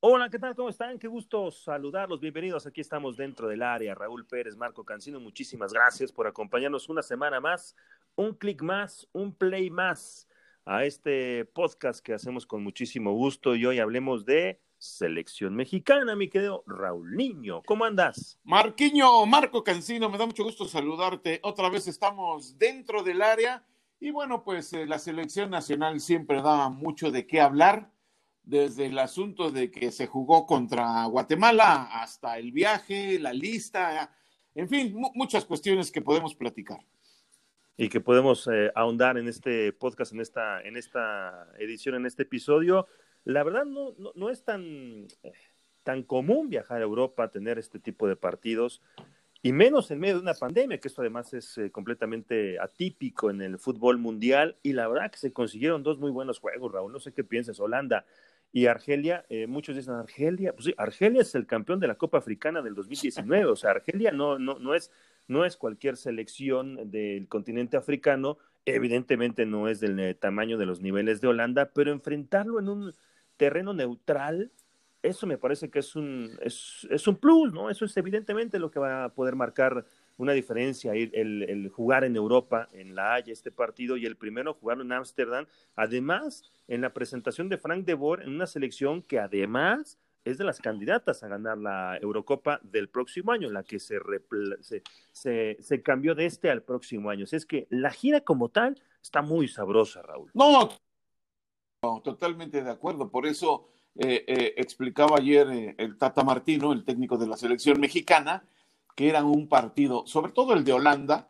Hola, ¿qué tal? ¿Cómo están? Qué gusto saludarlos. Bienvenidos. Aquí estamos dentro del área. Raúl Pérez, Marco Cancino, muchísimas gracias por acompañarnos una semana más, un clic más, un play más a este podcast que hacemos con muchísimo gusto y hoy hablemos de selección mexicana, mi querido Raúl Niño. ¿Cómo andas? Marquiño, Marco Cancino, me da mucho gusto saludarte. Otra vez estamos dentro del área y bueno, pues eh, la selección nacional siempre da mucho de qué hablar desde el asunto de que se jugó contra Guatemala hasta el viaje, la lista, en fin, muchas cuestiones que podemos platicar. Y que podemos eh, ahondar en este podcast, en esta, en esta edición, en este episodio. La verdad no, no, es tan, eh, tan común viajar a Europa, tener este tipo de partidos, y menos en medio de una pandemia, que esto además es eh, completamente atípico en el fútbol mundial. Y la verdad que se consiguieron dos muy buenos juegos, Raúl. No sé qué piensas, Holanda y Argelia, eh, muchos dicen Argelia, pues sí, Argelia es el campeón de la Copa Africana del 2019, o sea, Argelia no, no, no, es, no es cualquier selección del continente africano, evidentemente no es del eh, tamaño de los niveles de Holanda, pero enfrentarlo en un terreno neutral, eso me parece que es un, es, es un plus, ¿no? Eso es evidentemente lo que va a poder marcar una diferencia el, el, jugar en Europa, en La Haya, este partido, y el primero jugarlo en Ámsterdam. Además, en la presentación de Frank de Boer, en una selección que además es de las candidatas a ganar la Eurocopa del próximo año, la que se, se, se, cambió de este al próximo año. es que la gira como tal está muy sabrosa, Raúl. No, totalmente de acuerdo. Por eso eh, eh, explicaba ayer eh, el Tata Martino, el técnico de la selección mexicana, que era un partido, sobre todo el de Holanda,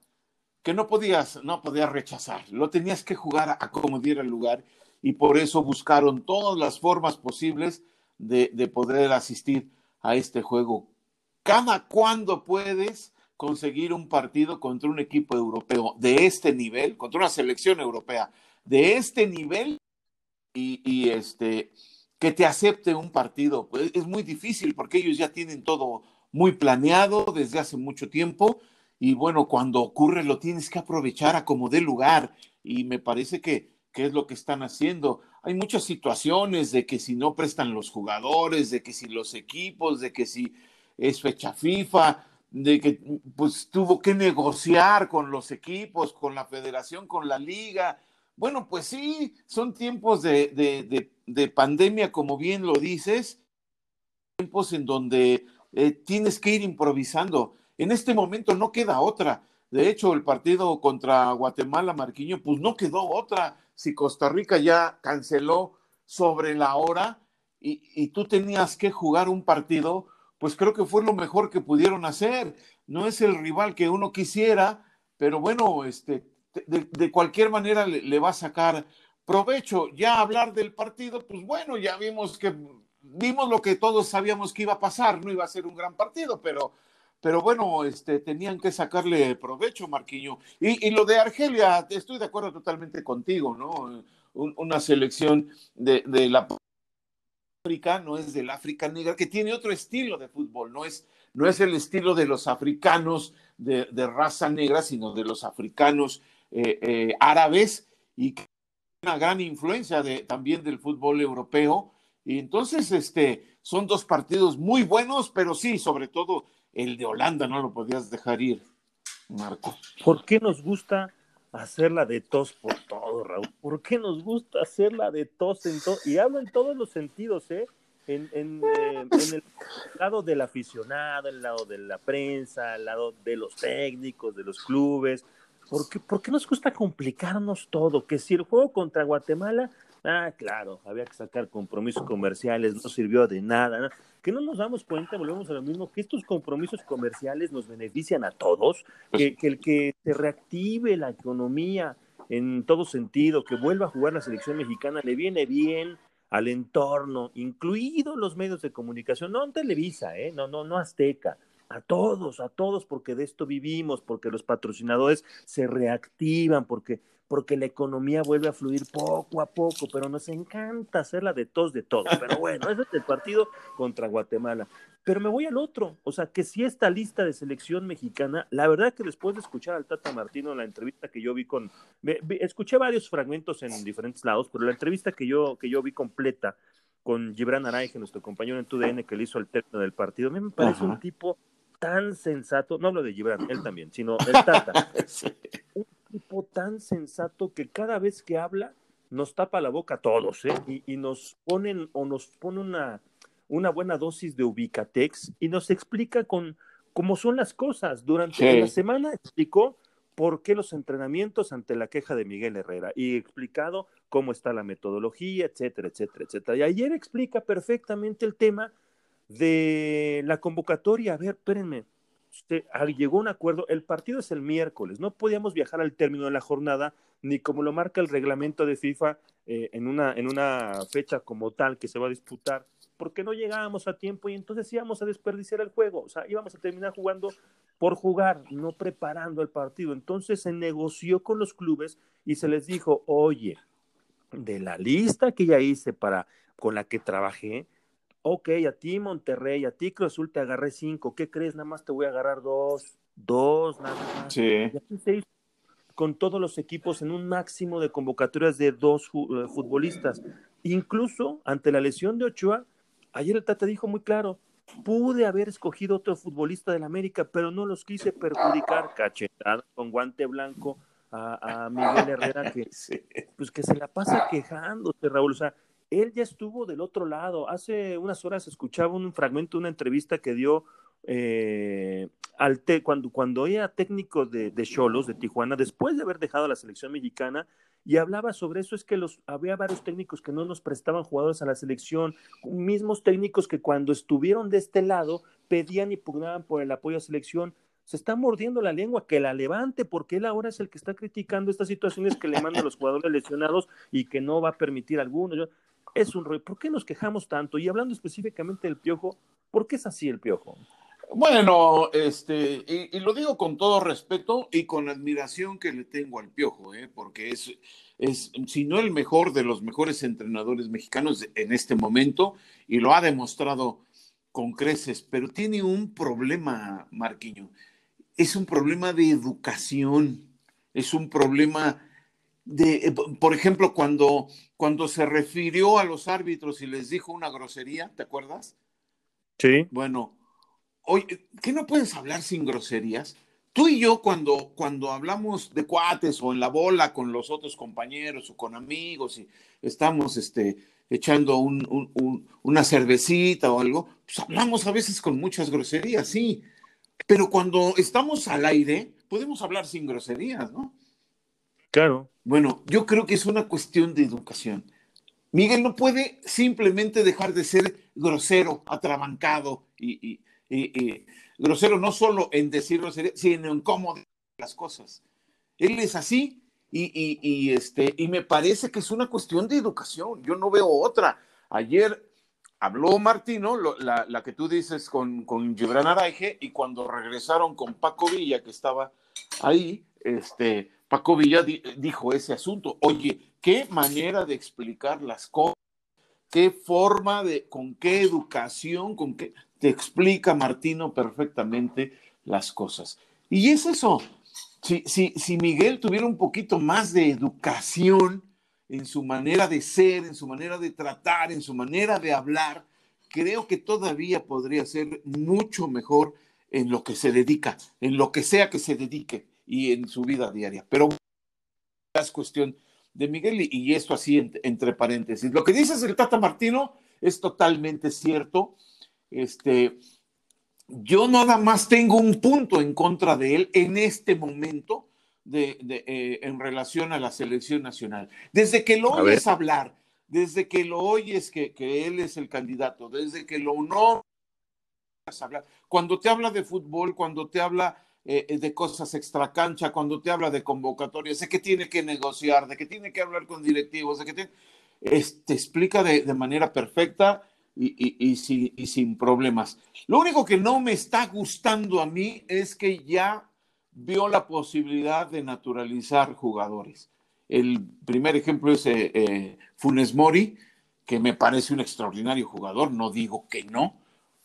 que no podías, no podías rechazar, lo tenías que jugar a, como diera el lugar y por eso buscaron todas las formas posibles de, de poder asistir a este juego. Cada cuando puedes conseguir un partido contra un equipo europeo de este nivel, contra una selección europea de este nivel y este que te acepte un partido, pues es muy difícil porque ellos ya tienen todo muy planeado desde hace mucho tiempo y bueno, cuando ocurre lo tienes que aprovechar a como dé lugar y me parece que, que es lo que están haciendo. Hay muchas situaciones de que si no prestan los jugadores, de que si los equipos, de que si es fecha FIFA, de que pues tuvo que negociar con los equipos, con la federación, con la liga. Bueno, pues sí, son tiempos de, de, de, de pandemia, como bien lo dices, tiempos en donde eh, tienes que ir improvisando. En este momento no queda otra. De hecho, el partido contra Guatemala, Marquiño, pues no quedó otra. Si Costa Rica ya canceló sobre la hora y, y, tú tenías que jugar un partido, pues creo que fue lo mejor que pudieron hacer. No es el rival que uno quisiera, pero bueno, este, de, cualquier manera le, le, va a sacar provecho. Ya hablar del partido, pues bueno, ya vimos que vimos lo que todos sabíamos que iba a pasar, no iba a ser un gran partido, pero, pero bueno, este, tenían que sacarle provecho, Marquiño. Y, y lo de Argelia, estoy de acuerdo totalmente contigo, ¿no? una selección de, de la África, no es del África negra, que tiene otro estilo de fútbol, no es, no es el estilo de los africanos de, de raza negra, sino de los africanos eh, eh, árabes y que una gran influencia de, también del fútbol europeo y entonces, este, son dos partidos muy buenos, pero sí, sobre todo el de Holanda no lo podías dejar ir, Marco. ¿Por qué nos gusta hacerla de tos por todo, Raúl? ¿Por qué nos gusta hacerla de tos en todo? Y hablo en todos los sentidos, ¿eh? En, eh, en, el lado del aficionado, el lado de la prensa, el lado de los técnicos, de los clubes. ¿Por qué, ¿Por qué nos gusta complicarnos todo? Que si el juego contra Guatemala Ah, claro, había que sacar compromisos comerciales, no sirvió de nada. Que no nos damos cuenta, volvemos a lo mismo, que estos compromisos comerciales nos benefician a todos, que, que el que se reactive la economía en todo sentido, que vuelva a jugar la selección mexicana, le viene bien al entorno, incluidos los medios de comunicación, no en Televisa, ¿eh? no, no, no Azteca, a todos, a todos, porque de esto vivimos, porque los patrocinadores se reactivan, porque porque la economía vuelve a fluir poco a poco, pero nos encanta hacerla de tos de todo. Pero bueno, ese es el partido contra Guatemala. Pero me voy al otro, o sea, que si esta lista de selección mexicana, la verdad que después de escuchar al Tata Martino la entrevista que yo vi con, escuché varios fragmentos en diferentes lados, pero la entrevista que yo, que yo vi completa, con Gibran Araige, nuestro compañero en TUDN, que le hizo el término del partido. A mí me parece un tipo tan sensato, no hablo de Gibran, él también, sino el Tata. Un tipo tan sensato que cada vez que habla nos tapa la boca a todos, ¿eh? Y, nos ponen o nos pone una, una buena dosis de ubicatex y nos explica con cómo son las cosas. Durante la semana explicó por qué los entrenamientos ante la queja de Miguel Herrera y explicado cómo está la metodología, etcétera, etcétera, etcétera. Y ayer explica perfectamente el tema de la convocatoria. A ver, espérenme. Usted, ah, llegó un acuerdo, el partido es el miércoles, no podíamos viajar al término de la jornada, ni como lo marca el reglamento de FIFA eh, en, una, en una fecha como tal que se va a disputar, porque no llegábamos a tiempo y entonces íbamos a desperdiciar el juego, o sea, íbamos a terminar jugando por jugar, no preparando el partido. Entonces se negoció con los clubes y se les dijo, oye, de la lista que ya hice para con la que trabajé, ok, a ti Monterrey, a ti Cruz Azul te agarré cinco, ¿qué crees? Nada más te voy a agarrar dos, dos, nada más. Sí. Y así se hizo con todos los equipos en un máximo de convocatorias de dos eh, futbolistas. Incluso ante la lesión de Ochoa, ayer el Tata dijo muy claro, pude haber escogido otro futbolista del América, pero no los quise perjudicar, cachetada con guante blanco a, Miguel Herrera, que, pues que se la pasa quejándose, Raúl. O sea, él ya estuvo del otro lado. Hace unas horas escuchaba un fragmento de una entrevista que dio eh, al cuando, cuando era técnico de Cholos, de, Tijuana, después de haber dejado la selección mexicana, y hablaba sobre eso, es que los, había varios técnicos que no nos prestaban jugadores a la selección, mismos técnicos que cuando estuvieron de este lado pedían y pugnaban por el apoyo a selección, se está mordiendo la lengua, que la levante, porque él ahora es el que está criticando estas situaciones que le mandan los jugadores lesionados y que no va a permitir alguno. Es un rollo. ¿Por qué nos quejamos tanto? Y hablando específicamente del piojo, ¿por qué es así el piojo? Bueno, este, y, lo digo con todo respeto y con admiración que le tengo al Piojo, ¿eh? porque es, es, si no el mejor de los mejores entrenadores mexicanos en este momento, y lo ha demostrado con creces, pero tiene un problema, Marquiño, es un problema de educación, es un problema de, eh, por ejemplo, cuando, cuando se refirió a los árbitros y les dijo una grosería, ¿te acuerdas? Sí. Bueno, Oye, ¿qué no puedes hablar sin groserías? Tú y yo cuando, cuando hablamos de cuates o en la bola con los otros compañeros o con amigos y estamos este, echando una cervecita o algo, pues hablamos a veces con muchas groserías, sí. Pero cuando estamos al aire, podemos hablar sin groserías, ¿no? Claro. Bueno, yo creo que es una cuestión de educación. Miguel no puede simplemente dejar de ser grosero, atrabancado y, grosero no solo en decir sino en cómo las cosas. Él es así este, y me parece que es una cuestión de educación. Yo no veo otra. Ayer habló Martino, la, la, que tú dices con, con Gibran Araige, y cuando regresaron con Paco Villa, que estaba ahí, este, Paco Villa dijo ese asunto. Oye, qué manera de explicar las cosas, qué forma de, con qué educación, con qué te explica Martino perfectamente las cosas. Y es eso. Si, si, si Miguel tuviera un poquito más de educación en su manera de ser, en su manera de tratar, en su manera de hablar, creo que todavía podría ser mucho mejor en lo que se dedica, en lo que sea que se dedique y en su vida diaria. Pero es cuestión de Miguel y, esto así entre paréntesis. Lo que dices el Tata Martino es totalmente cierto. Este, yo nada más tengo un punto en contra de él en este momento de, eh, en relación a la selección nacional. Desde que lo oyes hablar, desde que lo oyes que, que, él es el candidato, desde que lo no hablar, cuando te habla de fútbol, cuando te habla eh, de cosas extracancha, cuando te habla de convocatorias, de que tiene que negociar, de que tiene que hablar con directivos, de que te, te explica de, de manera perfecta y, sin, problemas. Lo único que no me está gustando a mí es que ya vio la posibilidad de naturalizar jugadores. El primer ejemplo es eh, eh, Funes Mori, que me parece un extraordinario jugador, no digo que no,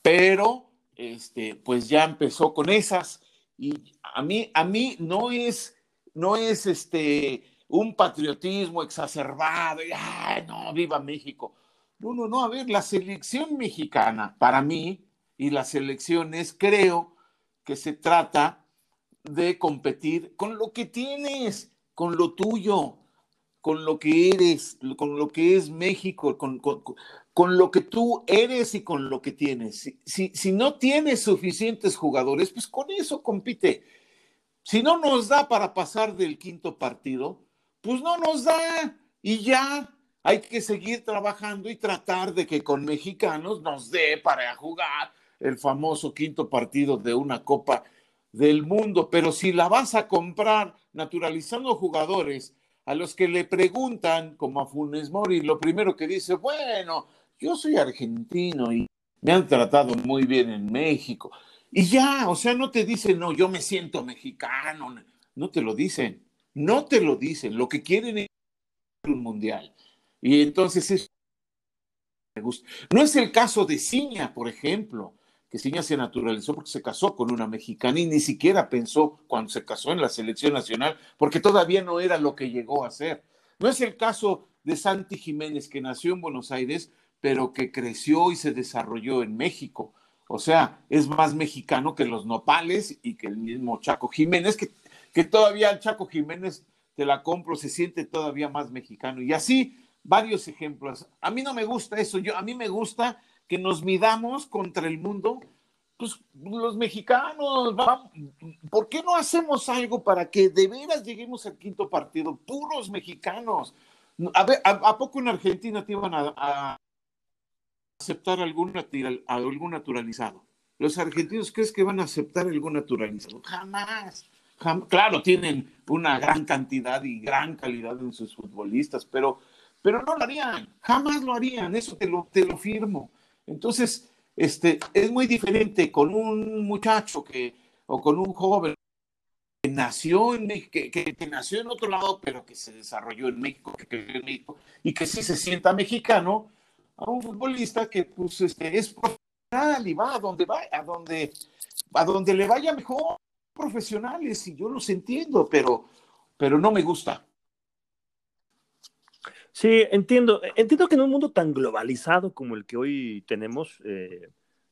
pero este, pues ya empezó con esas y a mí, a mí no es, no es este, un patriotismo exacerbado, y, no, viva México No, no, no, a ver, la selección mexicana, para mí, y las selecciones, creo que se trata de competir con lo que tienes, con lo tuyo, con lo que eres, con lo que es México, con, con, lo que tú eres y con lo que tienes. Si, si, no tienes suficientes jugadores, pues con eso compite. Si no nos da para pasar del quinto partido, pues no nos da y ya hay que seguir trabajando y tratar de que con mexicanos nos dé para jugar el famoso quinto partido de una Copa del Mundo. Pero si la vas a comprar naturalizando jugadores, a los que le preguntan, como a Funes Mori, lo primero que dice, bueno, yo soy argentino y me han tratado muy bien en México. Y ya, o sea, no te dicen, no, yo me siento mexicano, no te lo dicen, no te lo dicen, lo que quieren es un mundial. Y entonces es... No es el caso de Ciña, por ejemplo que Ciña se naturalizó porque se casó con una mexicana y ni siquiera pensó cuando se casó en la selección nacional, porque todavía no era lo que llegó a ser. No es el caso de Santi Jiménez, que nació en Buenos Aires, pero que creció y se desarrolló en México. O sea, es más mexicano que los nopales y que el mismo Chaco Jiménez, que, que todavía el Chaco Jiménez te la compro, se siente todavía más mexicano. Y así, varios ejemplos. A mí no me gusta eso, yo, a mí me gusta que nos midamos contra el mundo, pues los mexicanos, ¿por qué no hacemos algo para que de veras lleguemos al quinto partido? Puros mexicanos. A, ver, ¿a, poco en Argentina te iban a, aceptar algún, algún naturalizado? ¿Los argentinos crees que van a aceptar algún naturalizado? Jamás. Claro, tienen una gran cantidad y gran calidad en sus futbolistas, pero, pero no lo harían, jamás lo harían, eso te lo, te lo firmo. Entonces, este, es muy diferente con un muchacho que, o con un joven que nació en México, que, nació en otro lado, pero que se desarrolló en México, que creció en México, y que sí se sienta mexicano, a un futbolista que pues este, es profesional y va a donde va, a donde, a donde le vaya mejor profesionales, y yo los entiendo, pero, pero no me gusta. Sí, entiendo. Entiendo que en un mundo tan globalizado como el que hoy tenemos, eh,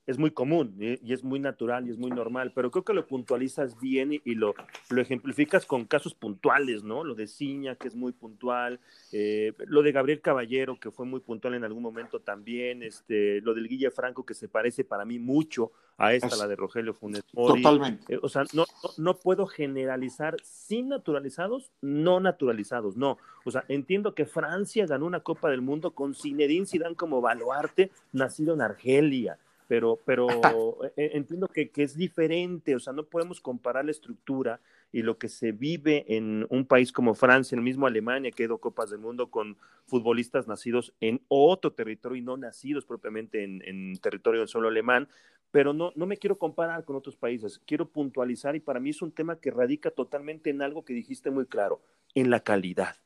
es muy común y, es muy natural y es muy normal, pero creo que lo puntualizas bien y, lo, lo, ejemplificas con casos puntuales, ¿no? Lo de Ciña, que es muy puntual, eh, lo de Gabriel Caballero, que fue muy puntual en algún momento también, este, lo del Guille Franco, que se parece para mí mucho a esta, la de Rogelio Funes Mori. Totalmente. Eh, o sea, no, no, puedo generalizar sin naturalizados, no naturalizados, no. O sea, entiendo que Francia ganó una Copa del Mundo con Zinedine Zidane como baluarte, nacido en Argelia pero, pero e, entiendo que, que, es diferente, o sea, no podemos comparar la estructura y lo que se vive en un país como Francia, el mismo Alemania, que ha ido Copas del Mundo con futbolistas nacidos en otro territorio y no nacidos propiamente en, en territorio solo alemán, pero no, no me quiero comparar con otros países, quiero puntualizar y para mí es un tema que radica totalmente en algo que dijiste muy claro, en la calidad,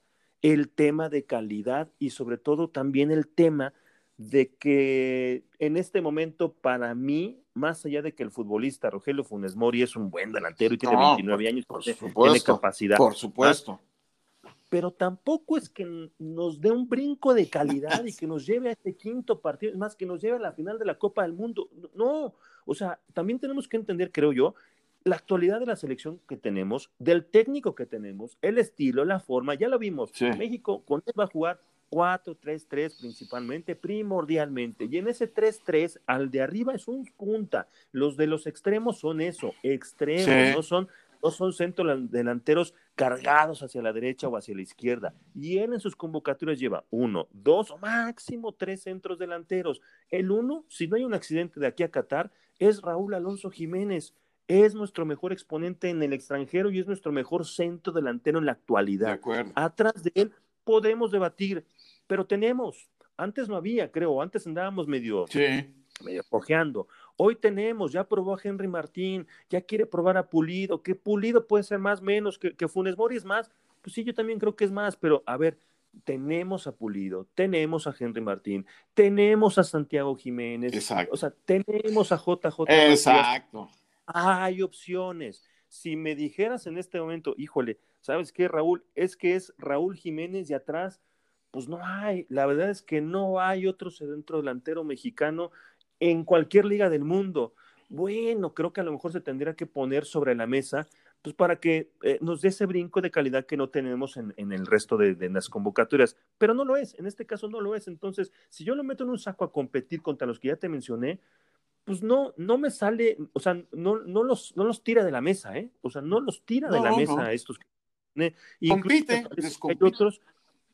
el tema de calidad y sobre todo también el tema de que en este momento, para mí, más allá de que el futbolista Rogelio Funes Mori es un buen delantero y tiene 29 años, por tiene capacidad. Por supuesto. Pero tampoco es que nos dé un brinco de calidad y que nos lleve a este quinto partido, es más, que nos lleve a la final de la Copa del Mundo. No, o sea, también tenemos que entender, creo yo, la actualidad de la selección que tenemos, del técnico que tenemos, el estilo, la forma, ya lo vimos. México con él va a jugar 4-3-3 principalmente, primordialmente. Y en ese 3-3, al de arriba es un punta. Los de los extremos son eso, extremos, no son no son centros delanteros cargados hacia la derecha o hacia la izquierda. Y él en sus convocatorias lleva uno, dos o máximo tres centros delanteros. El uno, si no hay un accidente de aquí a Qatar, es Raúl Alonso Jiménez. Es nuestro mejor exponente en el extranjero y es nuestro mejor centro delantero en la actualidad. Atrás de él podemos debatir pero tenemos. Antes no había, creo, antes andábamos medio, medio cojeando. Hoy tenemos, ya probó a Henry Martín, ya quiere probar a Pulido, que Pulido puede ser más, menos, que, que Funes Mori es más. Pues sí, yo también creo que es más, pero a ver, tenemos a Pulido, tenemos a Henry Martín, tenemos a Santiago Jiménez, Exacto. o sea, tenemos a JJ. Exacto. Hay opciones. Si me dijeras en este momento, híjole, ¿sabes qué, Raúl? Es que es Raúl Jiménez y atrás pues no hay. La verdad es que no hay otro centro delantero mexicano en cualquier liga del mundo. Bueno, creo que a lo mejor se tendría que poner sobre la mesa pues para que eh, nos dé ese brinco de calidad que no tenemos en, el resto de, las convocatorias. Pero no lo es, en este caso no lo es. Entonces, si yo lo meto en un saco a competir contra los que ya te mencioné, pues no, no me sale, o sea, no, no, los, no los tira de la mesa, ¿eh? O sea, no los tira de la mesa estos. Y compite, hay otros,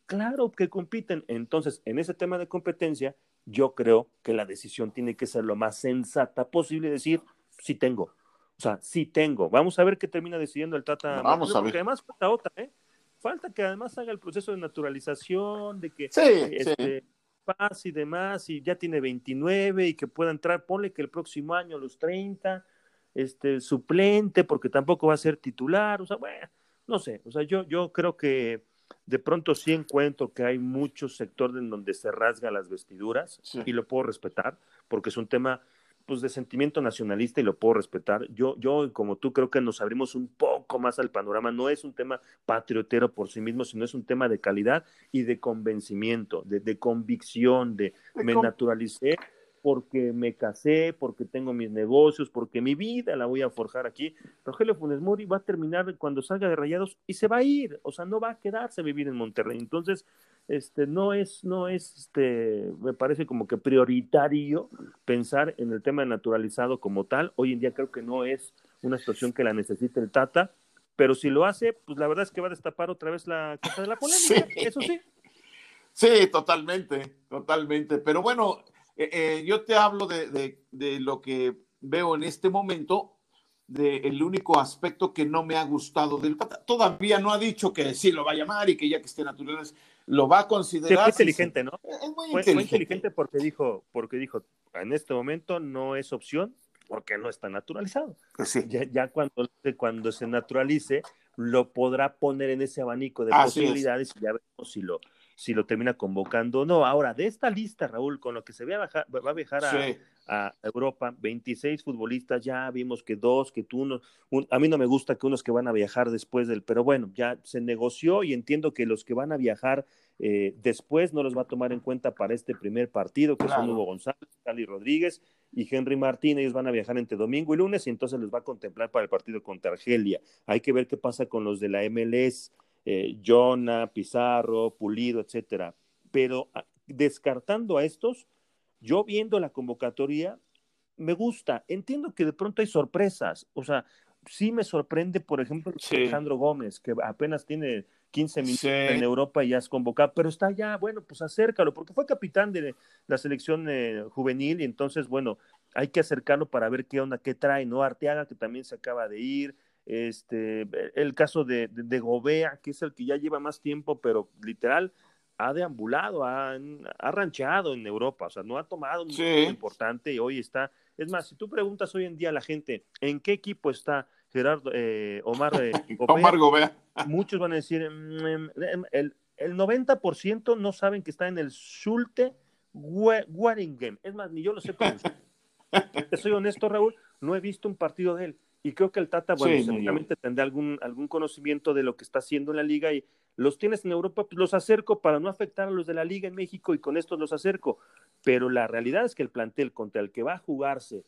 claro que compiten. Entonces, en ese tema de competencia, yo creo que la decisión tiene que ser lo más sensata posible, decir, sí tengo o sea, sí tengo. Vamos a ver qué termina decidiendo el Tata. Vamos a ver. Porque además falta otra, ¿eh? Falta que además haga el proceso de naturalización, de que sí, este, paz y demás, y ya tiene 29 y que pueda entrar, ponle que el próximo año los 30, este, suplente, porque tampoco va a ser titular, o sea, bueno, no sé, o sea, yo, yo creo que de pronto sí encuentro que hay muchos sectores en donde se rasga las vestiduras y lo puedo respetar, porque es un tema pues de sentimiento nacionalista y lo puedo respetar. Yo, yo como tú creo que nos abrimos un poco más al panorama. No es un tema patriotero por sí mismo, sino es un tema de calidad y de convencimiento, de, de convicción, de me naturalicé porque me casé, porque tengo mis negocios, porque mi vida la voy a forjar aquí. Rogelio Funes Mori va a terminar cuando salga de Rayados y se va a ir, o sea, no va a quedarse a vivir en Monterrey. Entonces, este, no es, no es, este, me parece como que prioritario pensar en el tema naturalizado como tal. Hoy en día creo que no es una situación que la necesite el Tata, pero si lo hace, pues la verdad es que va a destapar otra vez la cosa de la polémica, eso sí. Sí, totalmente, totalmente. Pero bueno, eh, eh, yo te hablo de, lo que veo en este momento, del único aspecto que no me ha gustado del Todavía no ha dicho que sí lo va a llamar y que ya que esté natural lo va a considerar. fue inteligente, ¿no? fue, inteligente. porque dijo, porque dijo, en este momento no es opción porque no está naturalizado. Pues ya, cuando, cuando se naturalice, lo podrá poner en ese abanico de posibilidades y ya veremos si lo, si lo termina convocando o no. Ahora, de esta lista, Raúl, con lo que se va a, va a viajar a, Europa, 26 futbolistas, ya vimos que dos, que tú, uno, a mí no me gusta que unos que van a viajar después del, pero bueno, ya se negoció y entiendo que los que van a viajar eh, después no los va a tomar en cuenta para este primer partido, que son Hugo González, Cali Rodríguez y Henry Martín, ellos van a viajar entre domingo y lunes y entonces les va a contemplar para el partido contra Argelia. Hay que ver qué pasa con los de la MLS eh, Jonah, Pizarro, Pulido, etcétera. Pero ah, descartando a estos, yo viendo la convocatoria, me gusta. Entiendo que de pronto hay sorpresas. O sea, sí me sorprende, por ejemplo, Alejandro Gómez, que apenas tiene 15 minutos en Europa y ya es convocado, pero está ya, bueno, pues acércalo, porque fue capitán de la selección eh, juvenil y entonces, bueno, hay que acercarlo para ver qué onda, qué trae, ¿no? Arteaga, que también se acaba de ir, este, el caso de, de, Gobea, que es el que ya lleva más tiempo, pero literal ha deambulado, ha, ha rancheado en Europa, o sea, no ha tomado un sí. importante y hoy está. Es más, si tú preguntas hoy en día a la gente en qué equipo está Gerardo eh, Omar, eh, Gobea, Omar Gobea, muchos van a decir, mm, mm, el, el 90% no saben que está en el Schulte Waringen. Es más, ni yo lo sé pronunciar. Soy honesto, Raúl, no he visto un partido de él y creo que el Tata, bueno, seguramente tendrá algún, algún conocimiento de lo que está haciendo en la liga y los tienes en Europa, pues los acerco para no afectar a los de la liga en México y con estos los acerco. Pero la realidad es que el plantel contra el que va a jugarse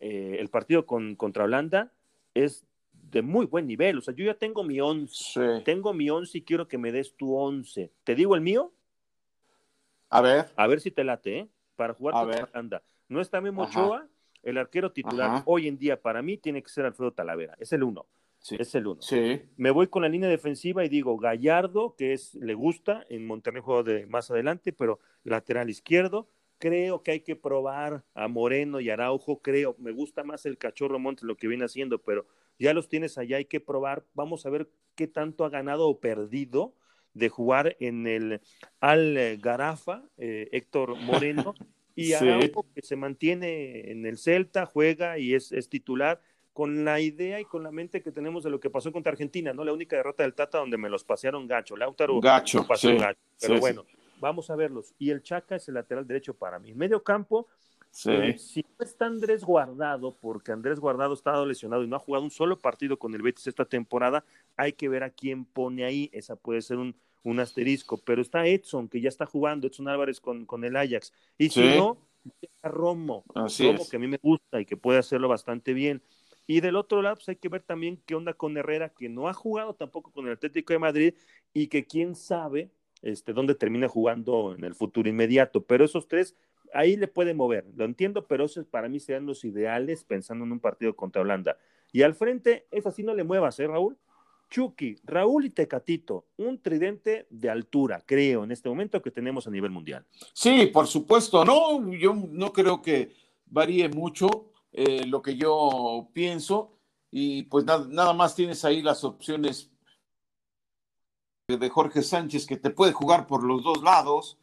eh, el partido con, contra Holanda es de muy buen nivel. O sea, yo ya tengo mi once. Tengo mi once y quiero que me des tu once. ¿Te digo el mío? A ver. A ver si te late, ¿eh? Para jugar contra Holanda. No está Memo Ochoa el arquero titular hoy en día para mí tiene que ser Alfredo Talavera, es el uno. Es el uno. Sí. Me voy con la línea defensiva y digo Gallardo, que es, le gusta, en Monterrey juego de más adelante, pero lateral izquierdo. Creo que hay que probar a Moreno y Araujo, creo, me gusta más el cachorro Montes lo que viene haciendo, pero ya los tienes allá, hay que probar. Vamos a ver qué tanto ha ganado o perdido de jugar en el Al Garafa, eh, Héctor Moreno, y Araujo que se mantiene en el Celta, juega y es, titular con la idea y con la mente que tenemos de lo que pasó contra Argentina, ¿no? La única derrota del Tata donde me los pasearon gacho. Lautaro gacho, pasó gacho. Pero bueno, vamos a verlos. Y el Chaca es el lateral derecho para mí. Medio campo, eh, si no está Andrés Guardado, porque Andrés Guardado estado lesionado y no ha jugado un solo partido con el Betis esta temporada, hay que ver a quién pone ahí. Esa puede ser un, un asterisco, pero está Edson, que ya está jugando, Edson Álvarez con, con el Ajax. Y si no, Romo, Romo que a mí me gusta y que puede hacerlo bastante bien. Y del otro lado, pues hay que ver también qué onda con Herrera, que no ha jugado tampoco con el Atlético de Madrid y que quién sabe este, dónde termina jugando en el futuro inmediato. Pero esos tres, ahí le puede mover, lo entiendo, pero esos para mí serían los ideales pensando en un partido contra Holanda. Y al frente, es así, no le muevas, ¿eh, Raúl? Chucky, Raúl y Tecatito, un tridente de altura, creo, en este momento que tenemos a nivel mundial. Sí, por supuesto, no, yo no creo que varíe mucho eh, lo que yo pienso y pues nada más tienes ahí las opciones de Jorge Sánchez que te puede jugar por los dos lados,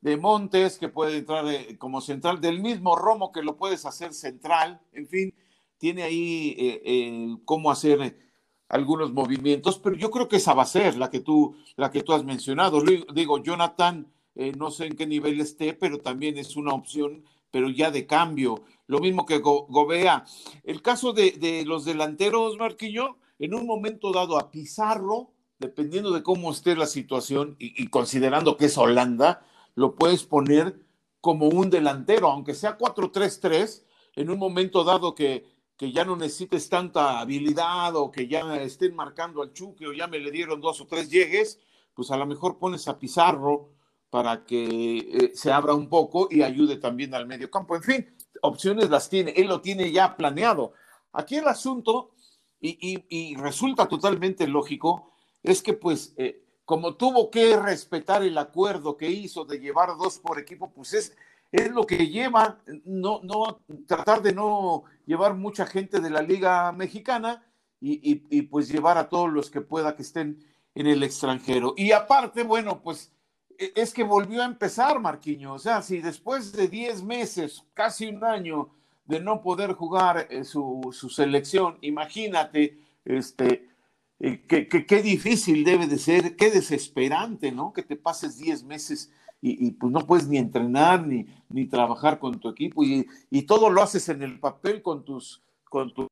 de Montes que puede entrar eh, como central, del mismo Romo que lo puedes hacer central, en fin, tiene ahí eh, cómo hacer algunos movimientos, pero yo creo que esa va a ser la que tú, la que tú has mencionado. Digo, Jonathan, eh, no sé en qué nivel esté, pero también es una opción, pero ya de cambio. Lo mismo que Gobea. El caso de, los delanteros, Marquillo, en un momento dado a Pizarro, dependiendo de cómo esté la situación y considerando que es Holanda, lo puedes poner como un delantero, aunque sea 4-3-3, en un momento dado que que ya no necesites tanta habilidad o que ya estén marcando al Chuque o ya me le dieron dos o tres llegues, pues a lo mejor pones a Pizarro para que eh, se abra un poco y ayude también al medio campo. En fin, opciones las tiene, él lo tiene ya planeado. Aquí el asunto, y, resulta totalmente lógico, es que pues eh, como tuvo que respetar el acuerdo que hizo de llevar dos por equipo, pues es es lo que lleva, no, no, tratar de no llevar mucha gente de la Liga Mexicana y, pues llevar a todos los que pueda que estén en el extranjero. Y aparte, bueno, pues e, es que volvió a empezar Marquiño. O sea, si después de 10 meses, casi un año de no poder jugar eh, su, su selección, imagínate, este, eh, qué difícil debe de ser, qué desesperante, ¿no? Que te pases 10 meses y, pues no puedes ni entrenar ni, ni trabajar con tu equipo y, y, todo lo haces en el papel con tus, con tus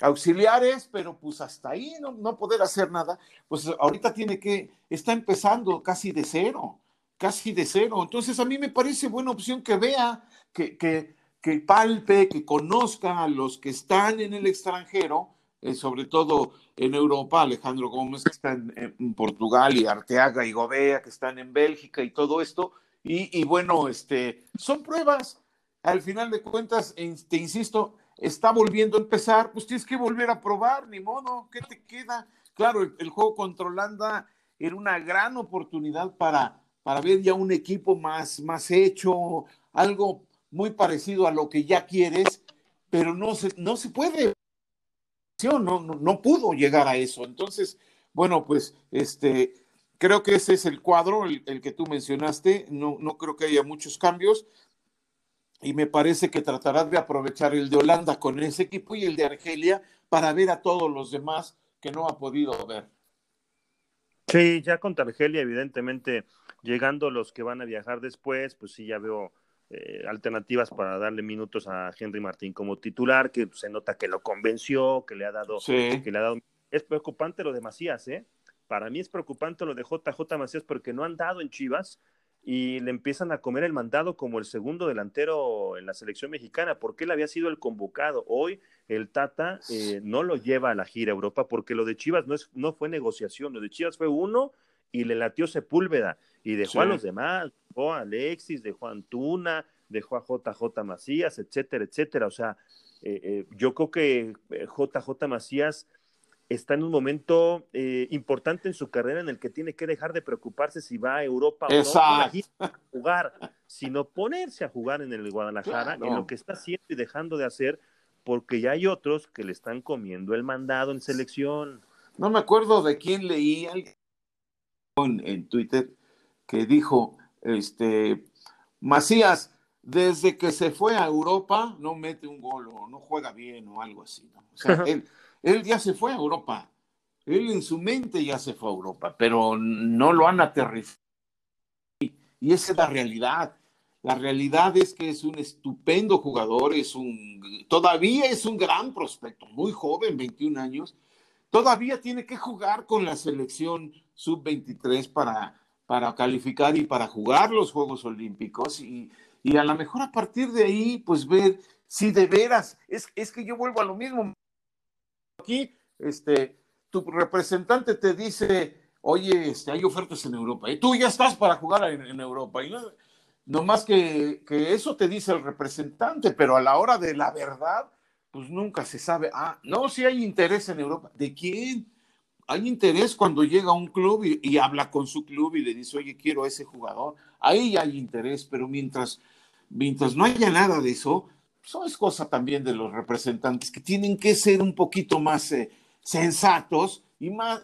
auxiliares, pero pues hasta ahí no, no poder hacer nada, pues ahorita tiene que, está empezando casi de cero, casi de cero. Entonces a mí me parece buena opción que vea, que, que, que palpe, que conozca a los que están en el extranjero eh, sobre todo en Europa, Alejandro Gómez, que está en, Portugal, y Arteaga y Gobea, que están en Bélgica y todo esto. Y, bueno, este, son pruebas. Al final de cuentas, te insisto, está volviendo a empezar, pues tienes que volver a probar, ni modo, ¿qué te queda? Claro, el, juego contra Holanda era una gran oportunidad para, para ver ya un equipo más, más hecho, algo muy parecido a lo que ya quieres, pero no se, no se puede no, pudo llegar a eso. Entonces, bueno, pues este, creo que ese es el cuadro, el, que tú mencionaste. No, no creo que haya muchos cambios. Y me parece que tratarás de aprovechar el de Holanda con ese equipo y el de Argelia para ver a todos los demás que no ha podido ver. Sí, ya contra Argelia, evidentemente, llegando los que van a viajar después, pues sí, ya veo eh, alternativas para darle minutos a Henry Martín como titular, que se nota que lo convenció, que le ha dado, que le ha dado. Es preocupante lo de Macías, ¿eh? Para mí es preocupante lo de JJ Macías porque no han dado en Chivas y le empiezan a comer el mandado como el segundo delantero en la selección mexicana, porque él había sido el convocado. Hoy el Tata eh, no lo lleva a la gira Europa porque lo de Chivas no, es, no fue negociación, lo de Chivas fue uno y le latió Sepúlveda y dejó a los demás, dejó a Alexis, dejó a Antuna, dejó a JJ Macías, etcétera, etcétera. O sea, eh, eh, yo creo que JJ eh, Macías está en un momento importante en su carrera en el que tiene que dejar de preocuparse si va a Europa o no a jugar, sino ponerse a jugar en el Guadalajara, en lo que está haciendo y dejando de hacer, porque ya hay otros que le están comiendo el mandado en selección. No me acuerdo de quién leí en, en Twitter que dijo, este, Macías, desde que se fue a Europa, no mete un gol o no juega bien o algo así. O sea, él, él ya se fue a Europa. Él en su mente ya se fue a Europa, pero no lo han aterrizado. Y esa es la realidad. La realidad es que es un estupendo jugador, es un, todavía es un gran prospecto, muy joven, 21 años. Todavía tiene que jugar con la selección sub-23 para, para calificar y para jugar los Juegos Olímpicos y, y, a lo mejor a partir de ahí, pues ver si de veras, es, es que yo vuelvo a lo mismo. Aquí, este, tu representante te dice, oye, este, hay ofertas en Europa y tú ya estás para jugar en, Europa. Y no, más que, que, eso te dice el representante, pero a la hora de la verdad, pues nunca se sabe. Ah, no, si hay interés en Europa. ¿De quién? Hay interés cuando llega a un club y, habla con su club y le dice, oye, quiero a ese jugador. Ahí hay interés, pero mientras, mientras no haya nada de eso, eso es cosa también de los representantes que tienen que ser un poquito más eh, sensatos y más,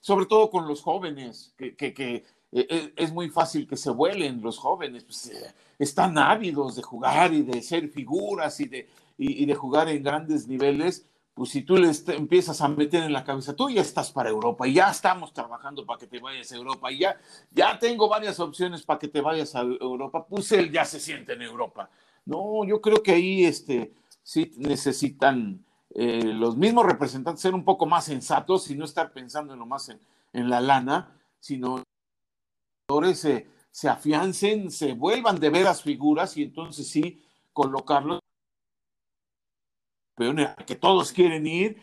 sobre todo con los jóvenes, que, eh, eh, es muy fácil que se vuelen los jóvenes, pues, eh, están ávidos de jugar y de ser figuras y de, y, de jugar en grandes niveles, pues si tú les empiezas a meter en la cabeza, tú ya estás para Europa y ya estamos trabajando para que te vayas a Europa y ya, ya tengo varias opciones para que te vayas a Europa, pues él ya se siente en Europa. No, yo creo que ahí este, sí necesitan eh, los mismos representantes ser un poco más sensatos y no estar pensando en más en, en la lana, sino que se, se afiancen, se vuelvan de veras figuras y entonces sí colocarlos que todos quieren ir,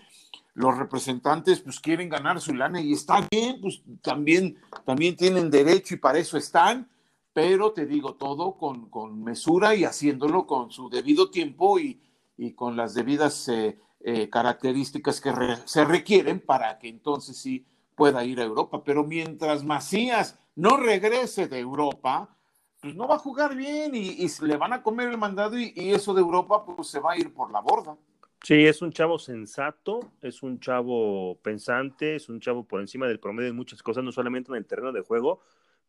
los representantes pues quieren ganar su lana y está bien, pues también, también tienen derecho y para eso están, pero te digo todo con, con mesura y haciéndolo con su debido tiempo y, y con las debidas eh, eh, características que se requieren para que entonces sí pueda ir a Europa. Pero mientras Macías no regrese de Europa, pues no va a jugar bien y, le van a comer el mandado y, eso de Europa pues se va a ir por la borda. Sí, es un chavo sensato, es un chavo pensante, es un chavo por encima del promedio de muchas cosas, no solamente en el terreno de juego,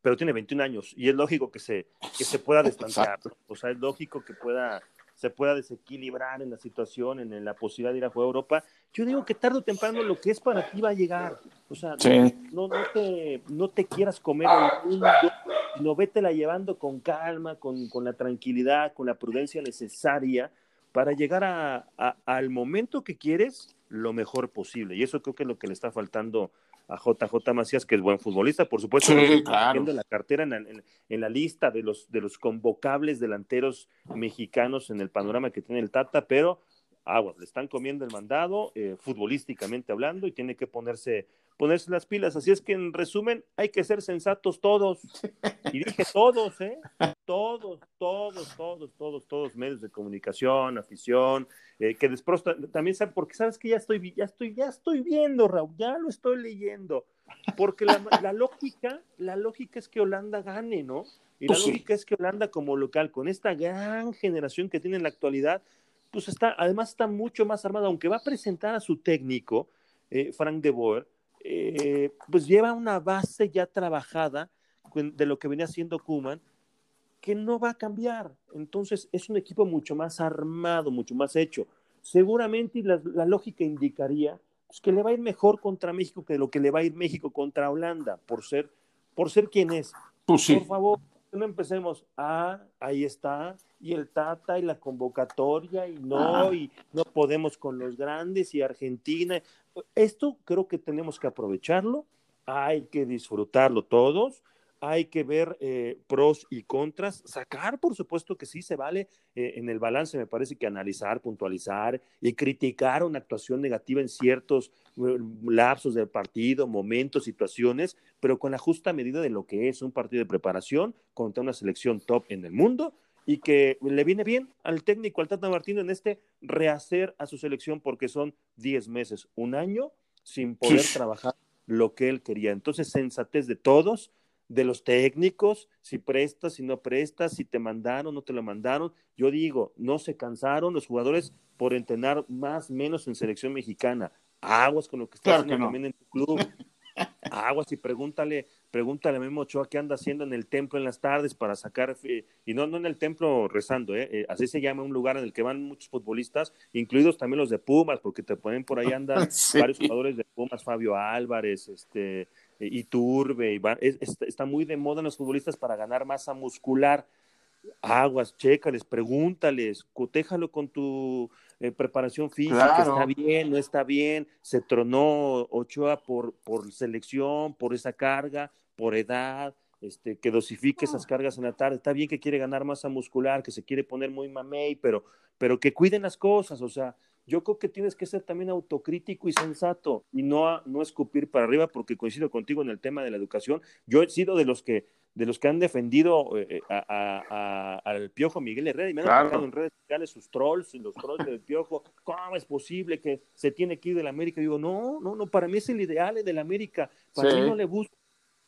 pero tiene 21 años y es lógico que se, que se pueda distanciar. O sea, es lógico que pueda se pueda desequilibrar en la situación, en, la posibilidad de ir a jugar a Europa, yo digo que tarde o temprano lo que es para ti va a llegar. O sea, no, no, te, no te quieras comer el mundo, sino vétela llevando con calma, con, con la tranquilidad, con la prudencia necesaria para llegar a, al momento que quieres lo mejor posible. Y eso creo que es lo que le está faltando a JJ Macías, que es buen futbolista, por supuesto, sí, claro. la cartera en, la lista de los, de los convocables delanteros mexicanos en el panorama que tiene el Tata, pero aguas, le están comiendo el mandado, eh, futbolísticamente hablando, y tiene que ponerse, ponerse las pilas. Así es que, en resumen, hay que ser sensatos todos. Y dije todos, ¿eh? Todos, todos, todos, todos, todos, medios de comunicación, afición, eh, que después también saben, porque sabes que ya estoy, ya estoy, ya estoy viendo, Raúl, ya lo estoy leyendo. Porque la, la lógica, la lógica es que Holanda gane, ¿no? Y la pues lógica es que Holanda como local, con esta gran generación que tiene en la actualidad, pues está, además está mucho más armado, aunque va a presentar a su técnico, eh, Frank de Boer, eh, pues lleva una base ya trabajada de lo que venía haciendo Kuman, que no va a cambiar. Entonces es un equipo mucho más armado, mucho más hecho. Seguramente la, la lógica indicaría pues, que le va a ir mejor contra México que lo que le va a ir México contra Holanda, por ser, por ser quien es. Pues por favor, no empecemos, ah, ahí está, y el Tata y la convocatoria, y no, y no podemos con los grandes, y Argentina. Esto creo que tenemos que aprovecharlo, hay que disfrutarlo todos, hay que ver eh, pros y contras, sacar, por supuesto que sí se vale eh, en el balance, me parece que analizar, puntualizar y criticar una actuación negativa en ciertos eh, lapsos del partido, momentos, situaciones, pero con la justa medida de lo que es un partido de preparación contra una selección top en el mundo y que le viene bien al técnico, al Tata Martino, en este rehacer a su selección porque son 10 meses, un año sin poder trabajar lo que él quería. Entonces, sensatez de todos de los técnicos, si prestas, si no prestas, si te mandaron, no te lo mandaron. Yo digo, no se cansaron los jugadores por entrenar más menos en selección mexicana. Aguas con lo que estás haciendo también en tu club. Aguas y pregúntale, pregúntale a Memo Ochoa qué anda haciendo en el templo en las tardes para sacar, eh, y no, no en el templo rezando, eh, eh, así se llama un lugar en el que van muchos futbolistas, incluidos también los de Pumas, porque te ponen por ahí andan varios jugadores de Pumas, Fabio Álvarez, este, y Turbe, está muy de moda en los futbolistas para ganar masa muscular. aguas, chécales, pregúntales, cotéjalo con tu eh, preparación física, está bien, no está bien, se tronó Ochoa por, por selección, por esa carga, por edad, este, que dosifique esas cargas en la tarde. Está bien que quiere ganar masa muscular, que se quiere poner muy mamey, pero, pero que cuiden las cosas. O sea, yo creo que tienes que ser también autocrítico y sensato y no, no escupir para arriba, porque coincido contigo en el tema de la educación. Yo he sido de los que de los que han defendido eh, eh, al Piojo Miguel Herrera y me han claro. en redes sociales sus trolls y los trolls del Piojo, ¿cómo es posible que se tiene que ir del América? Y digo, no, no, no, para mí es el ideal del América, para mí no le gusta,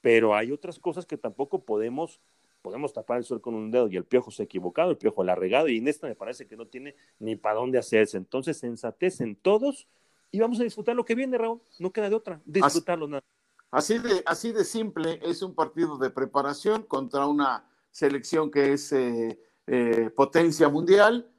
pero hay otras cosas que tampoco podemos podemos tapar el sol con un dedo y el piojo se ha equivocado, el piojo la ha regado y en esta me parece que no tiene ni para dónde hacerse. Entonces, sensatez en todos y vamos a disfrutar lo que viene, Raúl. No queda de otra, disfrutarlo nada. Así de, así de simple, es un partido de preparación contra una selección que es eh, eh, potencia mundial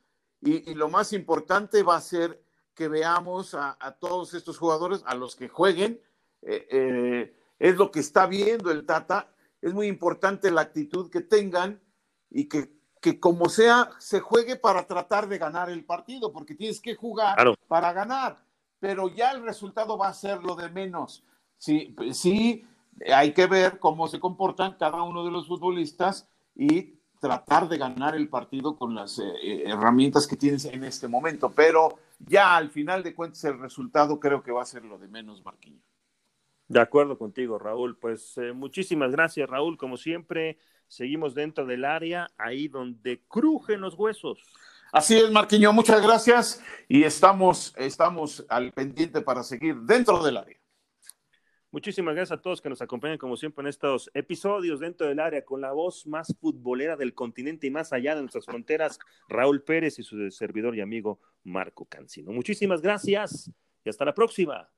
y, lo más importante va a ser que veamos a, todos estos jugadores, a los que jueguen, eh, es lo que está viendo el Tata, es muy importante la actitud que tengan y que, que como sea, se juegue para tratar de ganar el partido, porque tienes que jugar para ganar, pero ya el resultado va a ser lo de menos sí, sí, hay que ver cómo se comportan cada uno de los futbolistas y tratar de ganar el partido con las eh, eh, herramientas que tienes en este momento. Pero ya al final de cuentas el resultado creo que va a ser lo de menos, Marquinhos. De acuerdo contigo, Raúl. Pues eh, muchísimas gracias, Raúl. Como siempre, seguimos dentro del área, ahí donde crujen los huesos. Así es, Marquinhos, muchas gracias y estamos, estamos al pendiente para seguir dentro del área. Muchísimas gracias a todos que nos acompañan como siempre en estos episodios dentro del área con la voz más futbolera del continente y más allá de nuestras fronteras, Raúl Pérez y su servidor y amigo Marco Cancino. Muchísimas gracias y hasta la próxima.